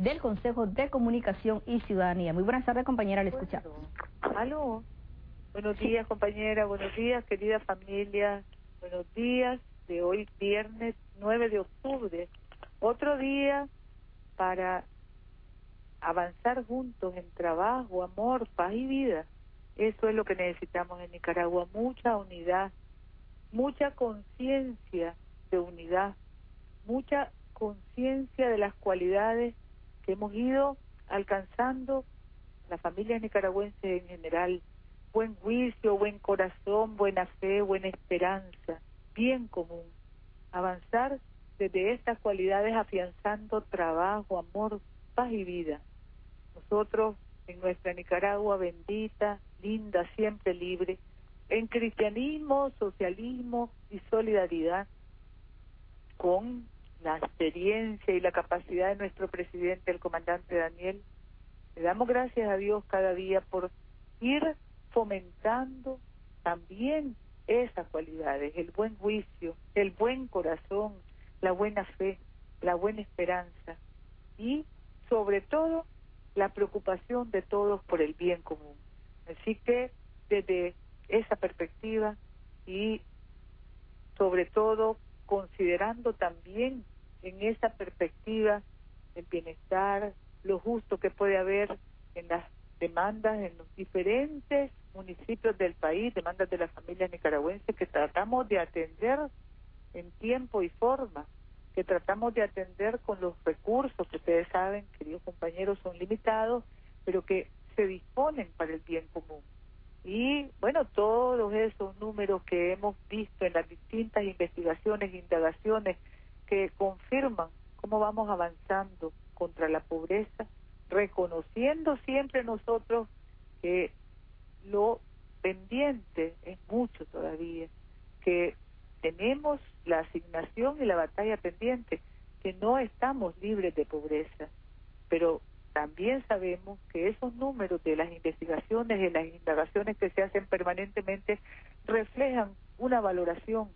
del Consejo de Comunicación y Ciudadanía. Muy buenas tardes, compañera, le escuchamos. Aló. Buenos días, compañera. Buenos días, querida familia. Buenos días de hoy, viernes 9 de octubre. Otro día para avanzar juntos en trabajo, amor, paz y vida. Eso es lo que necesitamos en Nicaragua, mucha unidad, mucha conciencia de unidad, mucha conciencia de las cualidades hemos ido alcanzando las familias nicaragüenses en general, buen juicio, buen corazón, buena fe, buena esperanza, bien común. Avanzar desde estas cualidades afianzando trabajo, amor, paz y vida. Nosotros en nuestra Nicaragua bendita, linda, siempre libre, en cristianismo, socialismo y solidaridad, con la experiencia y la capacidad de nuestro presidente, el comandante Daniel, le damos gracias a Dios cada día por ir fomentando también esas cualidades, el buen juicio, el buen corazón, la buena fe, la buena esperanza y sobre todo la preocupación de todos por el bien común. Así que desde esa perspectiva y sobre todo considerando también en esa perspectiva el bienestar, lo justo que puede haber en las demandas en los diferentes municipios del país, demandas de las familias nicaragüenses que tratamos de atender en tiempo y forma, que tratamos de atender con los recursos que ustedes saben, queridos compañeros, son limitados, pero que se disponen para el bien común. Y bueno, todos esos números que hemos visto en las distintas investigaciones indagaciones que confirman cómo vamos avanzando contra la pobreza, reconociendo siempre nosotros que lo pendiente es mucho todavía, que tenemos la asignación y la batalla pendiente, que no estamos libres de pobreza, pero también sabemos que esos números de las investigaciones y las indagaciones que se hacen permanentemente reflejan una valoración,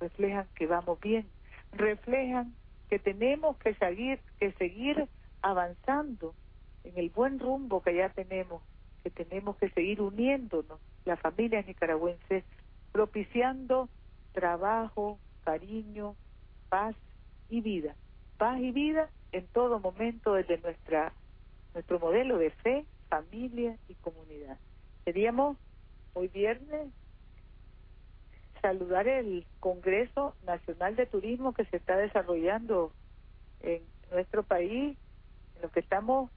reflejan que vamos bien, reflejan que tenemos que seguir, que seguir avanzando en el buen rumbo que ya tenemos, que tenemos que seguir uniéndonos, las familias nicaragüenses, propiciando trabajo, cariño, paz y vida. Paz y vida en todo momento desde nuestra nuestro modelo de fe, familia y comunidad. Queríamos hoy viernes saludar el Congreso Nacional de Turismo que se está desarrollando en nuestro país, en lo que estamos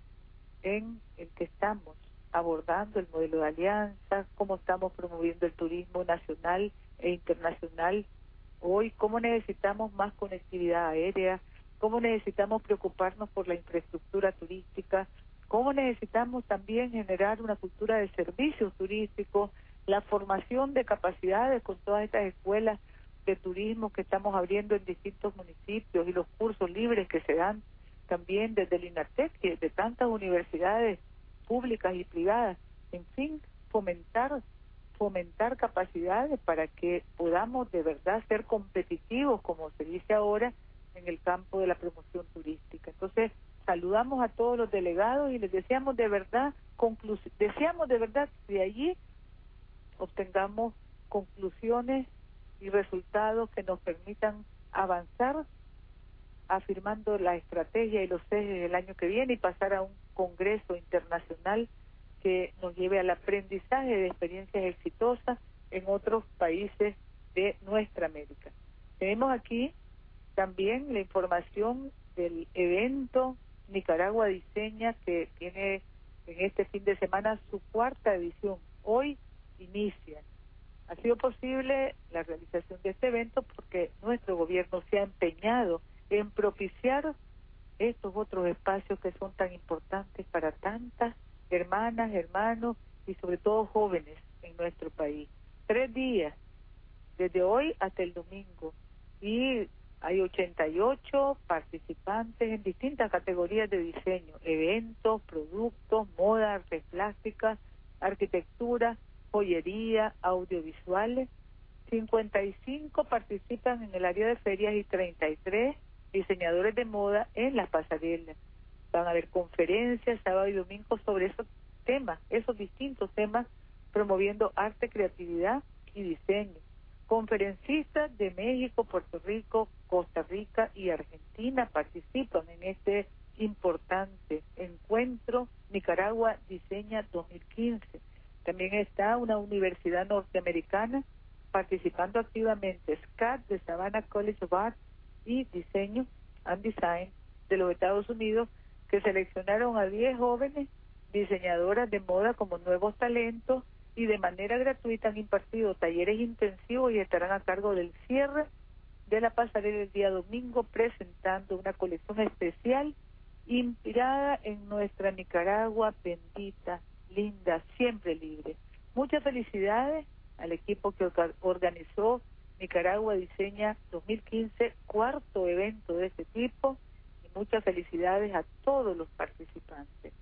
en el que estamos abordando el modelo de alianza, cómo estamos promoviendo el turismo nacional e internacional hoy, cómo necesitamos más conectividad aérea, cómo necesitamos preocuparnos por la infraestructura turística, cómo necesitamos también generar una cultura de servicios turísticos, la formación de capacidades con todas estas escuelas de turismo que estamos abriendo en distintos municipios y los cursos libres que se dan también desde el INATEC y de tantas universidades públicas y privadas. En fin, fomentar fomentar capacidades para que podamos de verdad ser competitivos, como se dice ahora, en el campo de la promoción turística. Entonces, saludamos a todos los delegados y les deseamos de verdad, deseamos de verdad de allí obtengamos conclusiones y resultados que nos permitan avanzar afirmando la estrategia y los ejes del año que viene y pasar a un congreso internacional que nos lleve al aprendizaje de experiencias exitosas en otros países de nuestra América. Tenemos aquí también la información del evento Nicaragua Diseña que tiene en este fin de semana su cuarta edición. Hoy inicia. Ha sido posible la realización de este evento porque nuestro gobierno se ha empeñado en propiciar estos otros espacios que son tan importantes para tantas hermanas, hermanos y sobre todo jóvenes en nuestro país. Tres días, desde hoy hasta el domingo. Y hay 88 participantes en distintas categorías de diseño, eventos, productos, moda, artes plásticas, arquitectura, joyería, audiovisuales. 55 participan en el área de ferias y 33 diseñadores de moda en las pasarelas. van a haber conferencias sábado y domingo sobre esos temas, esos distintos temas, promoviendo arte, creatividad y diseño. Conferencistas de México, Puerto Rico, Costa Rica y Argentina participan en este importante encuentro Nicaragua Diseña 2015. Está una universidad norteamericana participando activamente, SCAD de Savannah College of Art y Diseño and Design de los Estados Unidos, que seleccionaron a 10 jóvenes diseñadoras de moda como nuevos talentos y de manera gratuita han impartido talleres intensivos y estarán a cargo del cierre de la pasarela el día domingo presentando una colección especial inspirada en nuestra Nicaragua bendita, linda, siempre libre. Muchas felicidades al equipo que organizó Nicaragua Diseña 2015, cuarto evento de este tipo, y muchas felicidades a todos los participantes.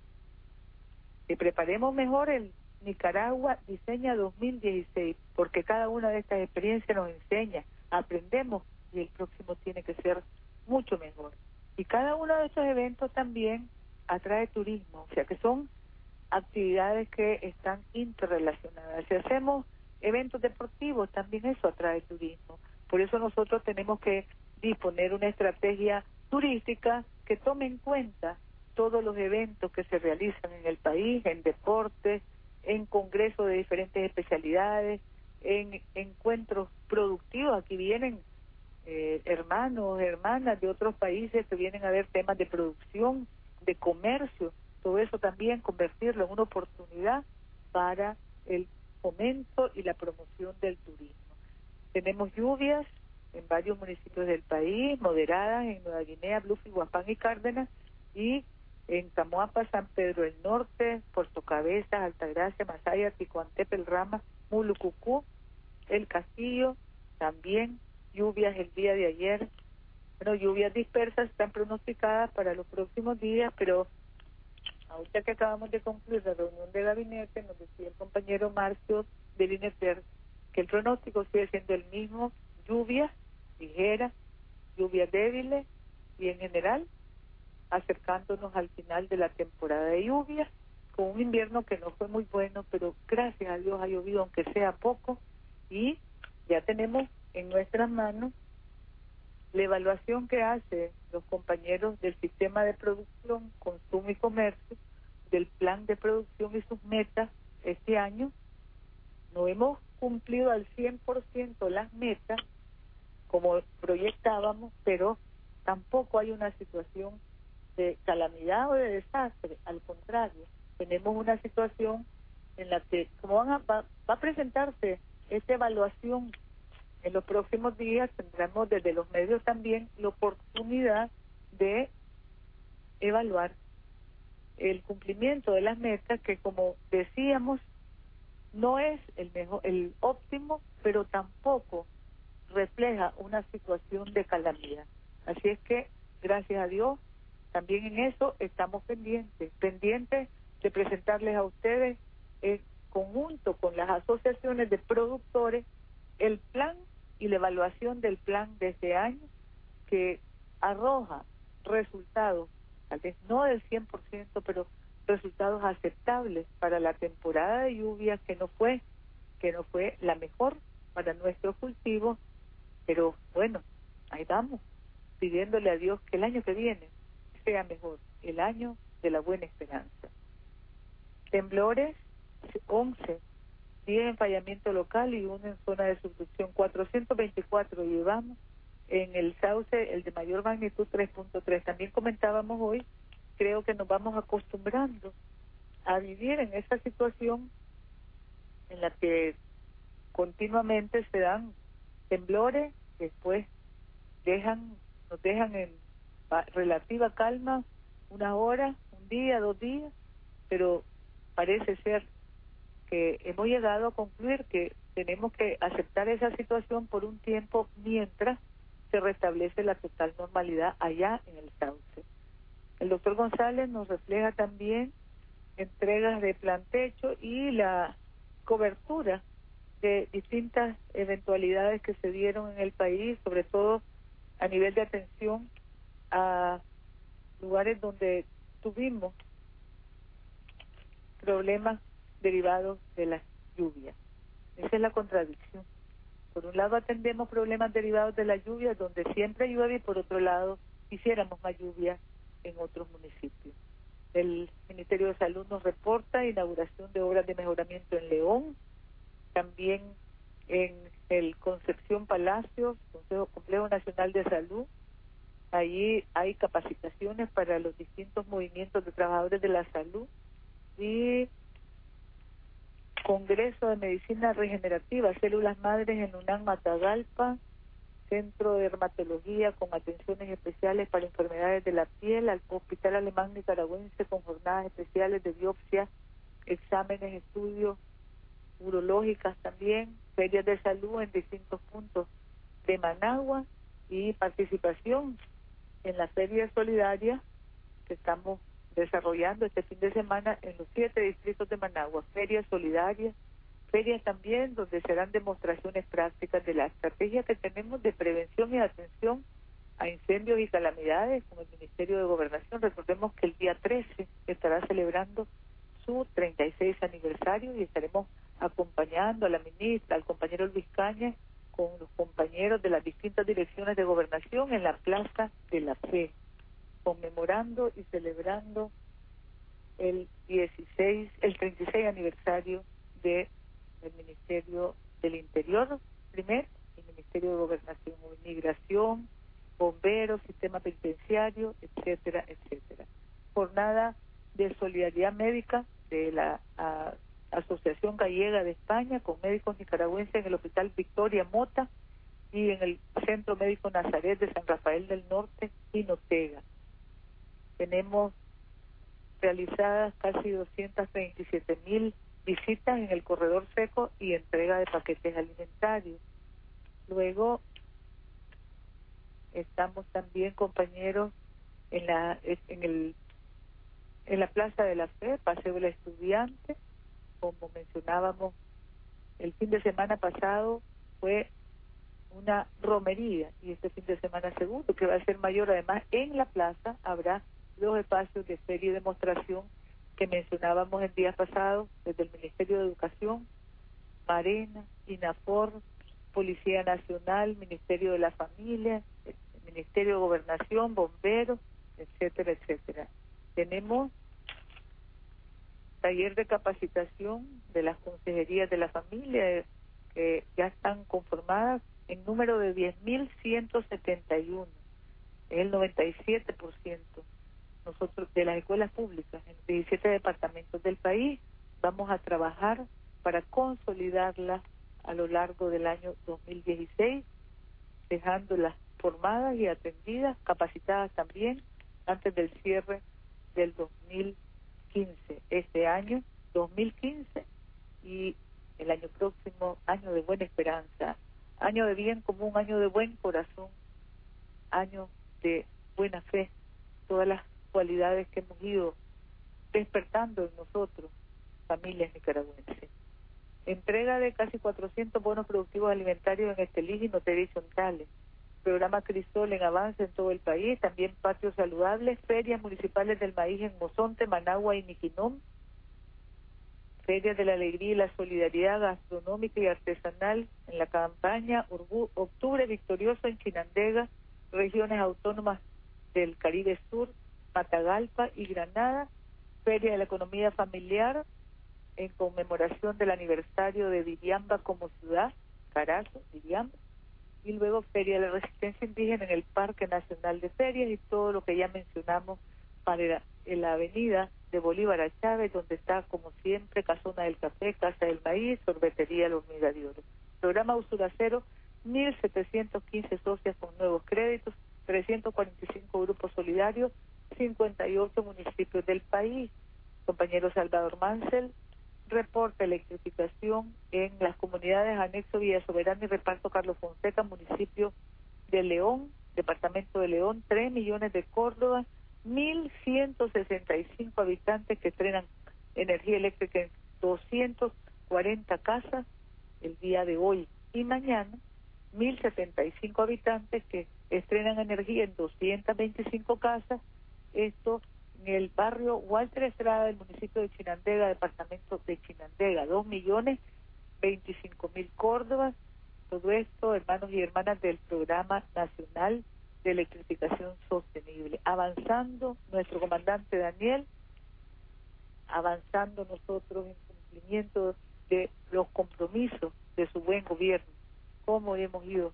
Que preparemos mejor el Nicaragua Diseña 2016, porque cada una de estas experiencias nos enseña, aprendemos y el próximo tiene que ser mucho mejor. Y cada uno de estos eventos también atrae turismo, o sea que son actividades que están interrelacionadas. Si hacemos eventos deportivos, también eso atrae turismo. Por eso nosotros tenemos que disponer una estrategia turística que tome en cuenta todos los eventos que se realizan en el país, en deportes, en congresos de diferentes especialidades, en encuentros productivos. Aquí vienen eh, hermanos, hermanas de otros países que vienen a ver temas de producción, de comercio, todo eso también convertirlo en una oportunidad para el fomento y la promoción del turismo. Tenemos lluvias en varios municipios del país, moderadas en Nueva Guinea, Bluff, Guapán y Cárdenas, y en Camoapa, San Pedro del Norte, Puerto Cabezas, Altagracia, Masaya, Ticuantepel, Rama, Mulucucú, El Castillo, también lluvias el día de ayer. Bueno, lluvias dispersas están pronosticadas para los próximos días, pero ahorita que acabamos de concluir la reunión de gabinete, nos decía el compañero Marcio del INETER que el pronóstico sigue siendo el mismo, lluvias ligeras, lluvias débiles y en general acercándonos al final de la temporada de lluvias, con un invierno que no fue muy bueno, pero gracias a Dios ha llovido aunque sea poco y ya tenemos en nuestras manos la evaluación que hacen los compañeros del sistema de producción, consumo y comercio, del plan de producción y sus metas este año. No hemos cumplido al 100% las metas como proyectábamos, pero tampoco hay una situación de calamidad o de desastre, al contrario, tenemos una situación en la que como van a, va, a presentarse esta evaluación en los próximos días, tendremos desde los medios también la oportunidad de evaluar el cumplimiento de las metas que como decíamos no es el mejor el óptimo pero tampoco refleja una situación de calamidad. Así es que gracias a Dios también en eso estamos pendientes, pendientes de presentarles a ustedes en conjunto con las asociaciones de productores el plan y la evaluación del plan de este año que arroja resultados, tal vez no del 100%, pero resultados aceptables para la temporada de lluvias que no fue que no fue la mejor para nuestros cultivos, pero bueno, ahí vamos, pidiéndole a Dios que el año que viene sea mejor, el año de la buena esperanza. Temblores, 11, 10 en fallamiento local y uno en zona de subducción, 424 llevamos en el sauce, el de mayor magnitud 3.3. También comentábamos hoy, creo que nos vamos acostumbrando a vivir en esa situación en la que continuamente se dan temblores, después dejan, nos dejan en relativa calma, una hora, un día, dos días, pero parece ser que hemos llegado a concluir que tenemos que aceptar esa situación por un tiempo mientras se restablece la total normalidad allá en el Sauce. El doctor González nos refleja también entregas de plantecho y la cobertura de distintas eventualidades que se dieron en el país, sobre todo a nivel de atención a lugares donde tuvimos problemas derivados de las lluvias. Esa es la contradicción. Por un lado atendemos problemas derivados de la lluvia, donde siempre llueve, y por otro lado quisiéramos más lluvia en otros municipios. El Ministerio de Salud nos reporta inauguración de obras de mejoramiento en León, también en el Concepción Palacios, Consejo Complejo Nacional de Salud. Allí hay capacitaciones para los distintos movimientos de trabajadores de la salud y Congreso de Medicina Regenerativa, Células Madres en UNAM Matagalpa, Centro de Dermatología con atenciones especiales para enfermedades de la piel, al Hospital Alemán Nicaragüense con jornadas especiales de biopsia, exámenes, estudios urológicas también, ferias de salud en distintos puntos de Managua y participación en la feria solidaria que estamos desarrollando este fin de semana en los siete distritos de Managua, ferias solidarias, ferias también donde serán demostraciones prácticas de la estrategia que tenemos de prevención y atención a incendios y calamidades con el Ministerio de Gobernación. Recordemos que el día 13 estará celebrando su 36 aniversario y estaremos acompañando a la ministra, al compañero Luis Caña, con los compañeros de las distintas direcciones de gobernación en la Plaza de la Fe conmemorando y celebrando el 16, el 36 aniversario del Ministerio del Interior, primer, el Ministerio de Gobernación o Inmigración, bomberos, sistema penitenciario, etcétera, etcétera. Jornada de solidaridad médica de la Asociación Gallega de España con médicos nicaragüenses en el Hospital Victoria Mota y en el Centro Médico Nazaret de San Rafael del Norte y Notega. Tenemos realizadas casi 227 mil visitas en el corredor seco y entrega de paquetes alimentarios. Luego estamos también compañeros en la en el en la Plaza de la Fe, Paseo del Estudiante, como mencionábamos el fin de semana pasado fue una romería y este fin de semana segundo que va a ser mayor además en la plaza habrá los espacios de feria y demostración que mencionábamos el día pasado desde el Ministerio de Educación, Marena, INAFOR, Policía Nacional, Ministerio de la Familia, Ministerio de Gobernación, Bomberos, etcétera, etcétera. Tenemos taller de capacitación de las consejerías de la familia que ya están conformadas en número de 10.171, es el 97% nosotros de las escuelas públicas en 17 departamentos del país vamos a trabajar para consolidarlas a lo largo del año 2016, dejándolas formadas y atendidas, capacitadas también antes del cierre del 2015. Este año, 2015, y el año próximo, año de buena esperanza, año de bien común, año de buen corazón, año de buena fe, todas las cualidades que hemos ido despertando en nosotros, familias nicaragüenses. Entrega de casi 400 bonos productivos alimentarios en Estelí y Notera y Programa Crisol en avance en todo el país. También patios saludables. Ferias municipales del maíz en Mozonte, Managua y Niquinón. Ferias de la alegría y la solidaridad gastronómica y artesanal en la campaña Octubre Victorioso en Chinandega, regiones autónomas del Caribe Sur, Matagalpa y Granada, Feria de la Economía Familiar en conmemoración del aniversario de Viviamba como ciudad, Carazo, Viviamba, y luego Feria de la Resistencia Indígena en el Parque Nacional de Ferias y todo lo que ya mencionamos para la avenida de Bolívar a Chávez, donde está, como siempre, Casona del Café, Casa del Maíz, Sorbetería Los Hormiga Programa Usura Cero, 1.715 socias con nuevos créditos, 345 grupos solidarios, 58 municipios del país. Compañero Salvador Mansell reporta electrificación en las comunidades anexo Villa Soberana y Reparto Carlos Fonseca, municipio de León, departamento de León, 3 millones de Córdoba, 1.165 habitantes que estrenan energía eléctrica en 240 casas el día de hoy y mañana, 1.075 habitantes que estrenan energía en 225 casas esto en el barrio Walter Estrada del municipio de Chinandega, departamento de Chinandega, dos millones veinticinco mil Córdobas, todo esto, hermanos y hermanas del Programa Nacional de Electrificación Sostenible. Avanzando nuestro comandante Daniel, avanzando nosotros en cumplimiento de los compromisos de su buen gobierno, cómo hemos ido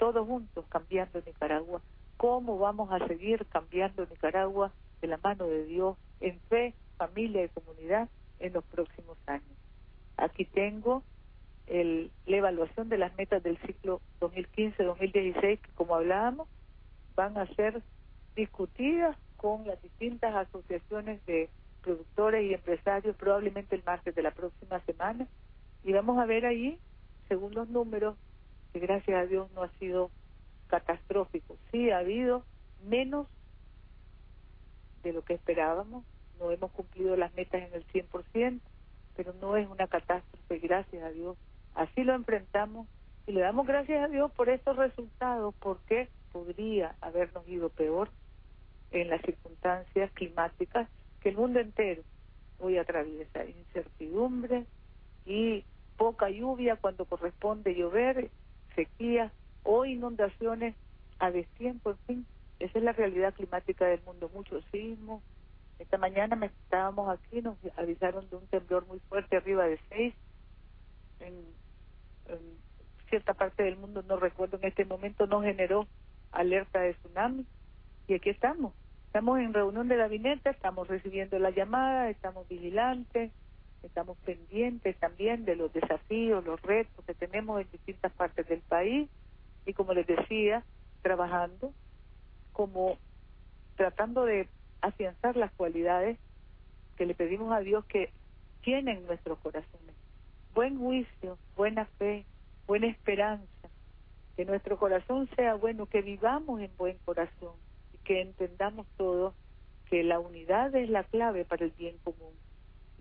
todos juntos cambiando Nicaragua, cómo vamos a seguir cambiando Nicaragua de la mano de Dios en fe, familia y comunidad en los próximos años. Aquí tengo el, la evaluación de las metas del ciclo 2015-2016, que como hablábamos, van a ser discutidas con las distintas asociaciones de productores y empresarios probablemente el martes de la próxima semana y vamos a ver ahí, según los números, que gracias a Dios no ha sido catastrófico. Sí ha habido menos de lo que esperábamos, no hemos cumplido las metas en el 100%, pero no es una catástrofe, gracias a Dios. Así lo enfrentamos y le damos gracias a Dios por estos resultados, porque podría habernos ido peor en las circunstancias climáticas que el mundo entero hoy atraviesa. Incertidumbre y poca lluvia cuando corresponde llover, sequía o inundaciones a destiempo, en fin, esa es la realidad climática del mundo, mucho sismo. Esta mañana me estábamos aquí, nos avisaron de un temblor muy fuerte arriba de seis en, cierta parte del mundo, no recuerdo en este momento, no generó alerta de tsunami y aquí estamos. Estamos en reunión de gabinete, estamos recibiendo la llamada, estamos vigilantes, estamos pendientes también de los desafíos, los retos que tenemos en distintas partes del país y como les decía, trabajando como tratando de afianzar las cualidades que le pedimos a Dios que tienen nuestros corazones. Buen juicio, buena fe, buena esperanza, que nuestro corazón sea bueno, que vivamos en buen corazón y que entendamos todos que la unidad es la clave para el bien común,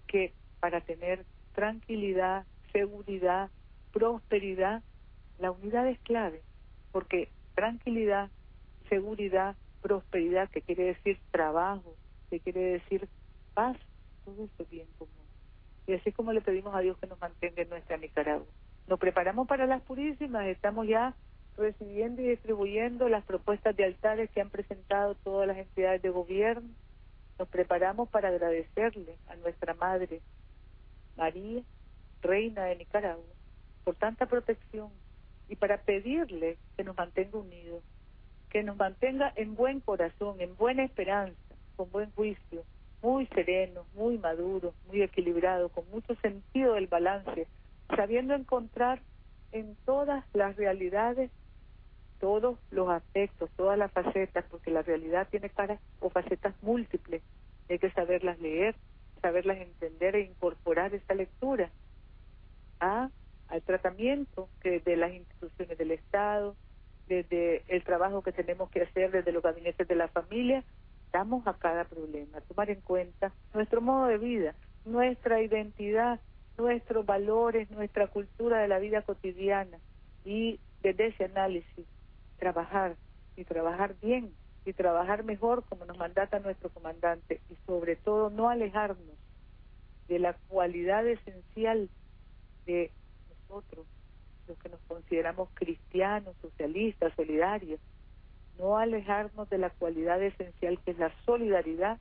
que para tener tranquilidad, seguridad, prosperidad, la unidad es clave, porque tranquilidad, seguridad, prosperidad, que quiere decir trabajo, que quiere decir paz, todo esto es bien común. Y así es como le pedimos a Dios que nos mantenga en nuestra Nicaragua. Nos preparamos para las purísimas, estamos ya recibiendo y distribuyendo las propuestas de altares que han presentado todas las entidades de gobierno. Nos preparamos para agradecerle a nuestra Madre María, Reina de Nicaragua, por tanta protección y para pedirle que nos mantenga unidos, que nos mantenga en buen corazón, en buena esperanza, con buen juicio, muy sereno, muy maduro, muy equilibrado, con mucho sentido del balance, sabiendo encontrar en todas las realidades todos los aspectos, todas las facetas, porque la realidad tiene caras o facetas múltiples. Hay que saberlas leer, saberlas entender e incorporar esa lectura a al tratamiento que de las instituciones del Estado, desde el trabajo que tenemos que hacer desde los gabinetes de la familia, damos a cada problema, tomar en cuenta nuestro modo de vida, nuestra identidad, nuestros valores, nuestra cultura de la vida cotidiana y desde ese análisis trabajar y trabajar bien y trabajar mejor como nos mandata nuestro comandante y sobre todo no alejarnos de la cualidad esencial de nosotros, los que nos consideramos cristianos, socialistas, solidarios, no alejarnos de la cualidad esencial que es la solidaridad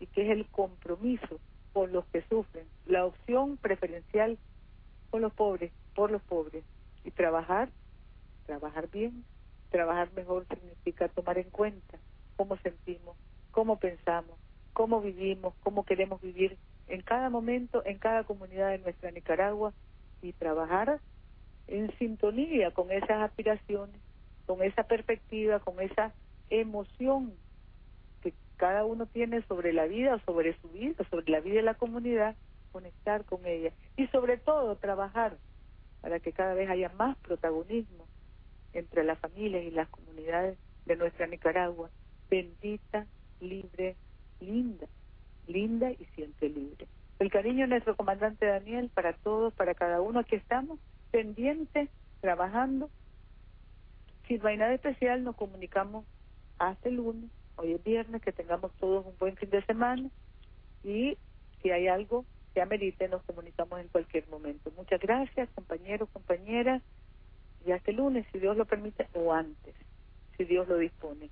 y que es el compromiso con los que sufren, la opción preferencial con los pobres, por los pobres, y trabajar, trabajar bien, trabajar mejor significa tomar en cuenta cómo sentimos, cómo pensamos, cómo vivimos, cómo queremos vivir en cada momento, en cada comunidad de nuestra Nicaragua y trabajar en sintonía con esas aspiraciones, con esa perspectiva, con esa emoción que cada uno tiene sobre la vida, sobre su vida, sobre la vida de la comunidad, conectar con ella. Y sobre todo trabajar para que cada vez haya más protagonismo entre las familias y las comunidades de nuestra Nicaragua, bendita, libre, linda, linda y siempre libre. El cariño de nuestro comandante Daniel para todos, para cada uno, aquí estamos, pendientes, trabajando. Si no hay especial, nos comunicamos hasta el lunes, hoy es viernes, que tengamos todos un buen fin de semana y si hay algo que amerite, nos comunicamos en cualquier momento. Muchas gracias, compañeros, compañeras ya este lunes, si Dios lo permite, o antes, si Dios lo dispone.